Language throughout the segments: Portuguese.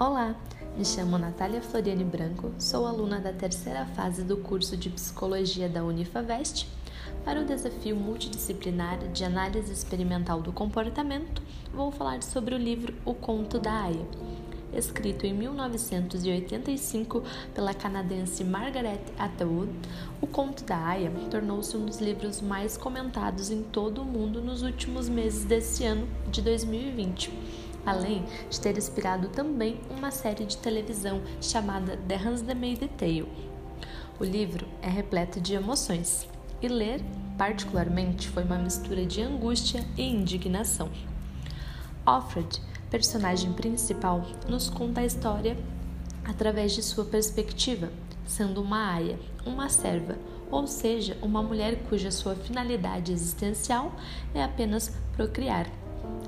Olá, me chamo Natália Floriane Branco, sou aluna da terceira fase do curso de Psicologia da Unifavest. Para o desafio multidisciplinar de análise experimental do comportamento, vou falar sobre o livro O Conto da Aya. Escrito em 1985 pela canadense Margaret Atwood, O Conto da Aya tornou-se um dos livros mais comentados em todo o mundo nos últimos meses desse ano de 2020 além de ter inspirado também uma série de televisão chamada The Handmaid's Tale. O livro é repleto de emoções e ler, particularmente, foi uma mistura de angústia e indignação. Alfred, personagem principal, nos conta a história através de sua perspectiva, sendo uma aia, uma serva, ou seja, uma mulher cuja sua finalidade existencial é apenas procriar.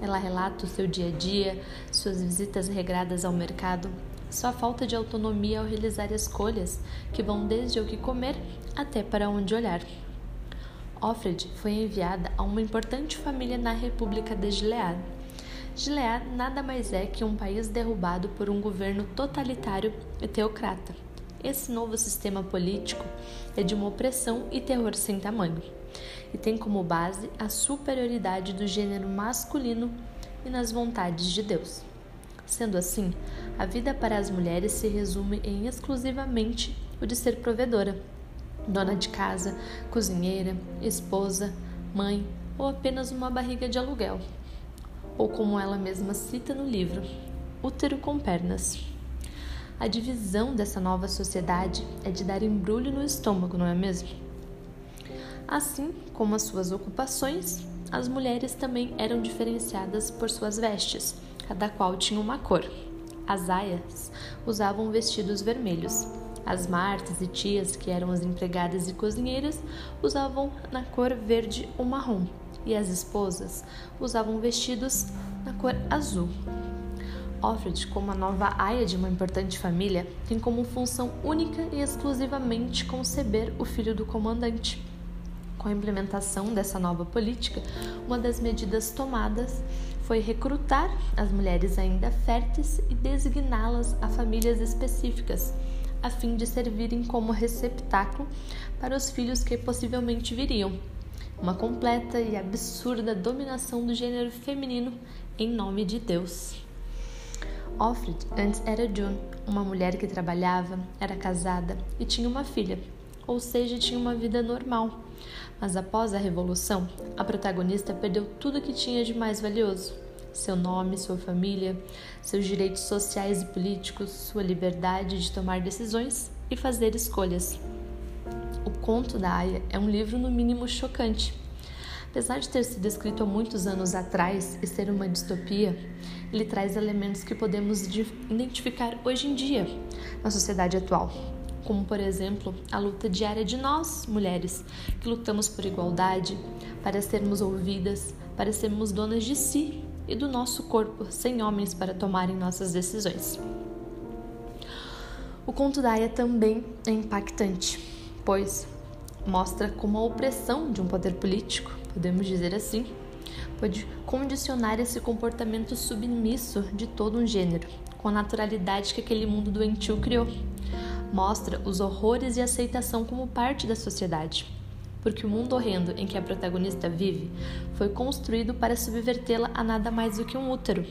Ela relata o seu dia a dia, suas visitas regradas ao mercado, sua falta de autonomia ao realizar escolhas que vão desde o que comer até para onde olhar. Offred foi enviada a uma importante família na República de Gilead. Gilead nada mais é que um país derrubado por um governo totalitário e teocrata. Esse novo sistema político é de uma opressão e terror sem tamanho e tem como base a superioridade do gênero masculino e nas vontades de Deus. Sendo assim, a vida para as mulheres se resume em exclusivamente o de ser provedora, dona de casa, cozinheira, esposa, mãe ou apenas uma barriga de aluguel. Ou como ela mesma cita no livro, útero com pernas. A divisão dessa nova sociedade é de dar embrulho no estômago, não é mesmo? Assim como as suas ocupações, as mulheres também eram diferenciadas por suas vestes, cada qual tinha uma cor. As aias usavam vestidos vermelhos. As martas e tias, que eram as empregadas e cozinheiras, usavam na cor verde ou marrom, e as esposas usavam vestidos na cor azul. Offred, como a nova aia de uma importante família, tem como função única e exclusivamente conceber o filho do comandante. Com a implementação dessa nova política, uma das medidas tomadas foi recrutar as mulheres ainda férteis e designá-las a famílias específicas, a fim de servirem como receptáculo para os filhos que possivelmente viriam. Uma completa e absurda dominação do gênero feminino em nome de Deus. Offred antes era June, uma mulher que trabalhava, era casada e tinha uma filha, ou seja, tinha uma vida normal. Mas após a revolução, a protagonista perdeu tudo que tinha de mais valioso: seu nome, sua família, seus direitos sociais e políticos, sua liberdade de tomar decisões e fazer escolhas. O Conto da Aya é um livro no mínimo chocante. Apesar de ter sido escrito há muitos anos atrás e ser uma distopia, ele traz elementos que podemos identificar hoje em dia na sociedade atual como por exemplo a luta diária de nós, mulheres, que lutamos por igualdade, para sermos ouvidas, para sermos donas de si e do nosso corpo, sem homens para tomarem nossas decisões. O conto da Aya também é impactante, pois mostra como a opressão de um poder político, podemos dizer assim, pode condicionar esse comportamento submisso de todo um gênero, com a naturalidade que aquele mundo doentio criou mostra os horrores e aceitação como parte da sociedade. Porque o mundo horrendo em que a protagonista vive foi construído para subvertê-la a nada mais do que um útero.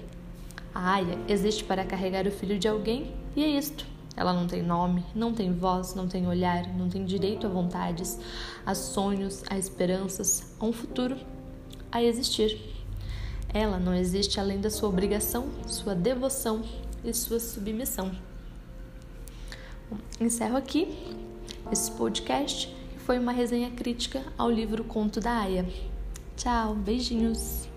A Aya existe para carregar o filho de alguém e é isto. Ela não tem nome, não tem voz, não tem olhar, não tem direito a vontades, a sonhos, a esperanças, a um futuro, a existir. Ela não existe além da sua obrigação, sua devoção e sua submissão. Encerro aqui esse podcast, que foi uma resenha crítica ao livro Conto da Aya. Tchau, beijinhos!